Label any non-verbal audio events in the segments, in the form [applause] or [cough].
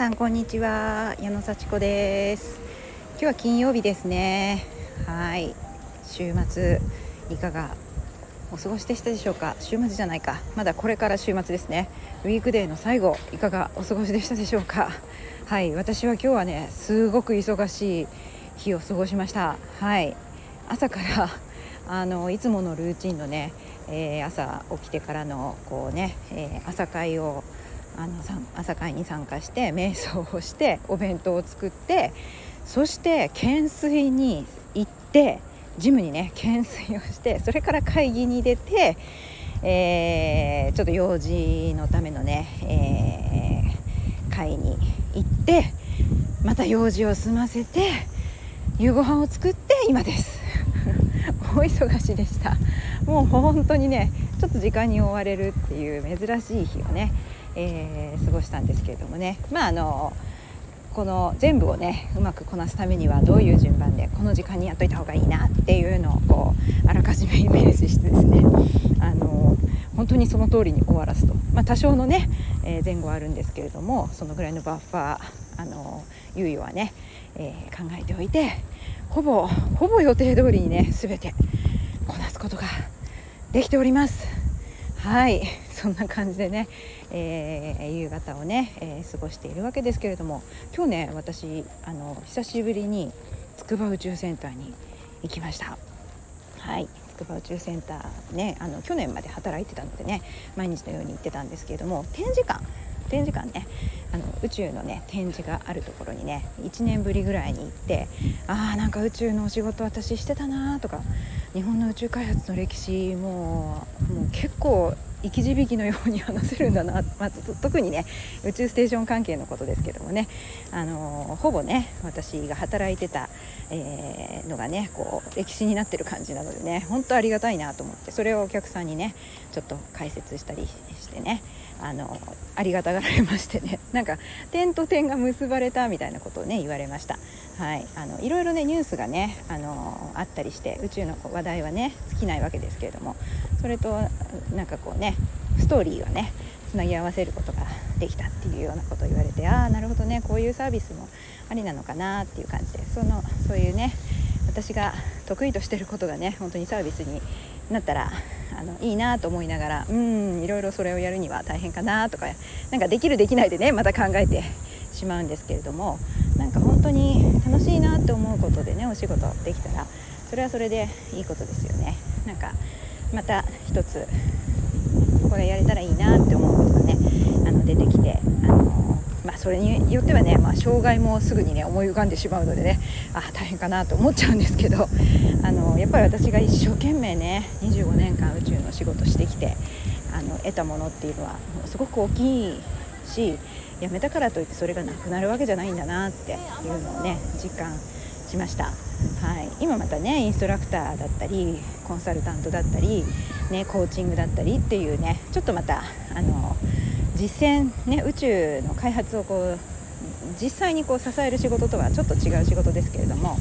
さんこんにちは。矢野幸子です。今日は金曜日ですね。はい。週末いかがお過ごしでしたでしょうか？週末じゃないか。まだこれから週末ですね。ウィークデーの最後いかがお過ごしでしたでしょうか？はい。私は今日はねすごく忙しい日を過ごしました。はい。朝からあのいつものルーチンのね、えー、朝起きてからのこうね、えー、朝会をあの朝会に参加して瞑想をしてお弁当を作ってそして懸垂に行ってジムにね懸垂をしてそれから会議に出て、えー、ちょっと用事のためのね、えー、会に行ってまた用事を済ませて夕ご飯を作って今です。[laughs] 大忙しでした。もう本当にねちょっと時間に追われるっていう珍しい日をねえー、過ごしたんですけれどもね。まああのこの全部をねうまくこなすためにはどういう順番でこの時間にやっといた方がいいなっていうのをこうあらかじめイメージしてですね。あの本当にその通りに終わらすと、まあ、多少のね、えー、前後はあるんですけれどもそのぐらいのバッファーあの猶予はね、えー、考えておいてほぼほぼ予定通りにね全てこなすことができております。はい。そんな感じでね、えー、夕方をね、えー、過ごしているわけですけれども今日ね私あの久しぶりに筑波宇宙センターに行きました。はい筑波宇宙センターねあの去年まで働いてたのでね毎日のように行ってたんですけれども展示館展示館ねあの宇宙のね展示があるところにね1年ぶりぐらいに行ってあーなんか宇宙のお仕事私してたなとか日本の宇宙開発の歴史ももう結構生き字引のように話せるんだな、[laughs] まあ、特にね宇宙ステーション関係のことですけどもね、あのほぼね私が働いてた、えー、のがねこう歴史になってる感じなのでね本当ありがたいなと思ってそれをお客さんにねちょっと解説したりしてね。あのありがたがられましてね [laughs] なんか点と点が結ばれたみたいなことをね言われました。はい、あのいろいろねニュースがねあのあったりして宇宙の話題はね尽きないわけですけれどもそれとなんかこうねストーリーをねつなぎ合わせることができたっていうようなことを言われてああなるほどねこういうサービスもありなのかなっていう感じでそのそういうね私が得意としてることがね本当にサービスになったらあのいいなと思いながらうんいろいろそれをやるには大変かなとかなんかできるできないでねまた考えてしまうんですけれどもなんか本当に楽しいなって思うことでねお仕事できたらそれはそれでいいことですよね。なんかまた一つこれやれたらいいなって思うことがねあの出てきてあの、それによってはね、まあ、障害もすぐにね思い浮かんでしまうのでねあ大変かなと思っちゃうんですけど [laughs] あのやっぱり私が一生懸命ね25年間宇宙の仕事してきてあの得たものっていうのはすごく大きいし辞めたからといってそれがなくなるわけじゃないんだなっていうのをね実感しました、はい、今またねインストラクターだったりコンサルタントだったり、ね、コーチングだったりっていうねちょっとまたあの実践、ね、宇宙の開発をこう実際にこう支える仕事とはちょっと違う仕事ですけれども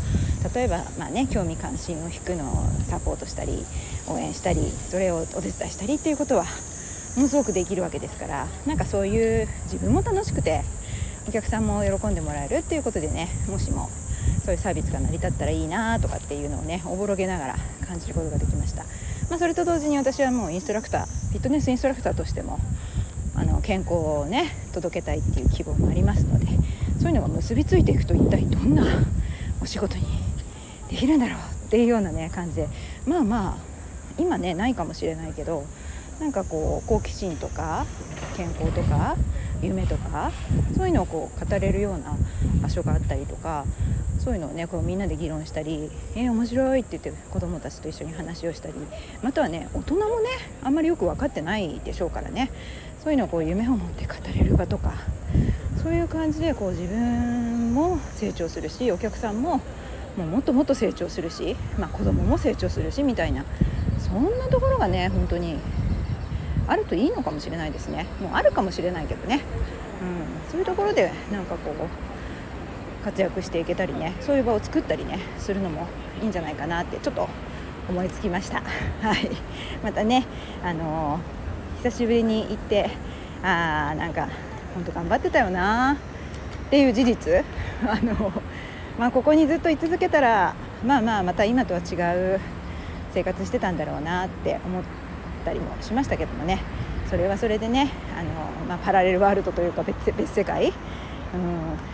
例えば、まあね、興味関心を引くのをサポートしたり応援したりそれをお手伝いしたりっていうことはものすごくできるわけですからなんかそういう自分も楽しくてお客さんも喜んでもらえるっていうことでねもしもそういうサービスが成り立ったらいいなとかっていうのをねおぼろげながら感じることができました、まあ、それと同時に私はもうインストラクターフィットネスインストラクターとしても健康をね届けたいっていう希望もありますのでそういうのが結びついていくと一体どんなお仕事にできるんだろうっていうようなね感じで。まあまあ今ねないかもしれないけどなんかこう好奇心とか健康とか夢とかそういうのをこう語れるような場所があったりとかそういうのをねこうみんなで議論したり「えー、面白い」って言って子どもたちと一緒に話をしたりまたはね大人もねあんまりよく分かってないでしょうからね。そういうのをこう夢を持って語れる場とかそういう感じでこう自分も成長するしお客さんももうもっともっと成長するし、まあ、子供も成長するしみたいなそんなところがね本当にあるといいのかもしれないですね。もうあるかもしれないけどね、うん、そういうところでなんかこう活躍していけたりねそういう場を作ったりねするのもいいんじゃないかなってちょっと思いつきました。[laughs] はい。またねあのー、久しぶりに行ってあーなんか本当頑張ってたよなっていう事実。[laughs] あの、まあ、ここにずっと居続けたらまあまあまた今とは違う生活してたんだろうなって思ったりもしましたけどもね。それはそれでねあの、まあ、パラレルワールドというか別別世界、うん、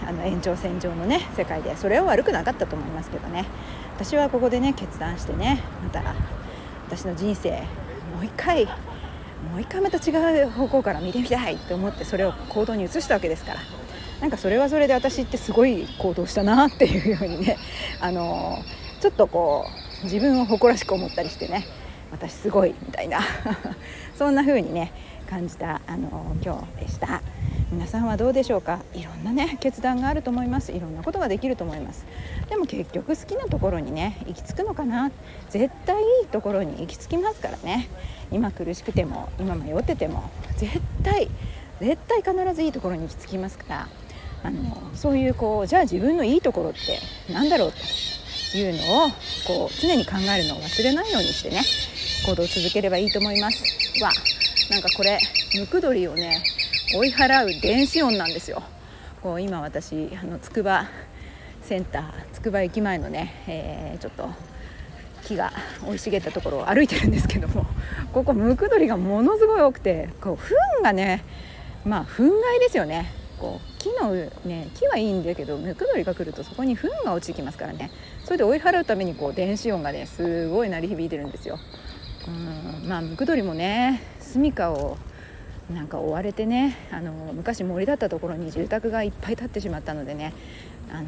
あの延長線上のね世界でそれは悪くなかったと思いますけどね。私はここでね決断してねまた私の人生もう一回もう一回また違う方向から見てみたいと思ってそれを行動に移したわけですから。なんかそれはそれで私ってすごい行動したなっていうようにねあのちょっとこう自分を誇らしく思ったりしてね。私すごいみたいな。[laughs] そんな風にね感じたあの今日でした。皆さんはどうでしょうか？いろんなね決断があると思います。いろんなことができると思います。でも結局好きなところにね行き着くのかな？絶対いいところに行き着きますからね。今苦しくても今迷ってても絶対絶対必ずいいところに行き着きますから。あのそういうこうじゃあ自分のいいところって何だろう？というのをこう常に考えるのを忘れないようにしてね。行動を続ければいいと思います。わなんかこれムクドリをね追い払う電子音なんですよ。こう今私あの筑波センター筑波駅前のね、えー、ちょっと木が生い茂ったところを歩いてるんですけどもここムクドリがものすごい多くてこう糞がねまあ糞害ですよね。こう木のね木はいいんだけどムクドリが来るとそこに糞が落ちてきますからね。それで追い払うためにこう電子音がねすごい鳴り響いてるんですよ。うんまあムクドリもね住処をなんか追われてねあの昔森だったところに住宅がいっぱい建ってしまったのでねあの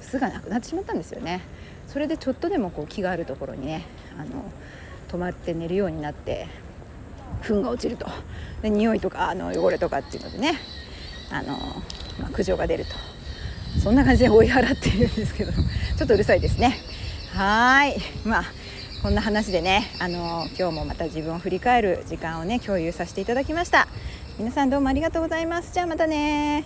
巣がなくなってしまったんですよね。それでちょっとでもこう木があるところにねあの泊まって寝るようになって糞が落ちると。で匂いとかあの汚れとかっていうのでねあの、まあ、苦情が出ると。そんな感じで追い払っているんですけどちょっとうるさいですね。はい。まあこんな話でねあの今日もまた自分を振り返る時間をね共有させていただきました。皆さんどうもありがとうございます。じゃあまたね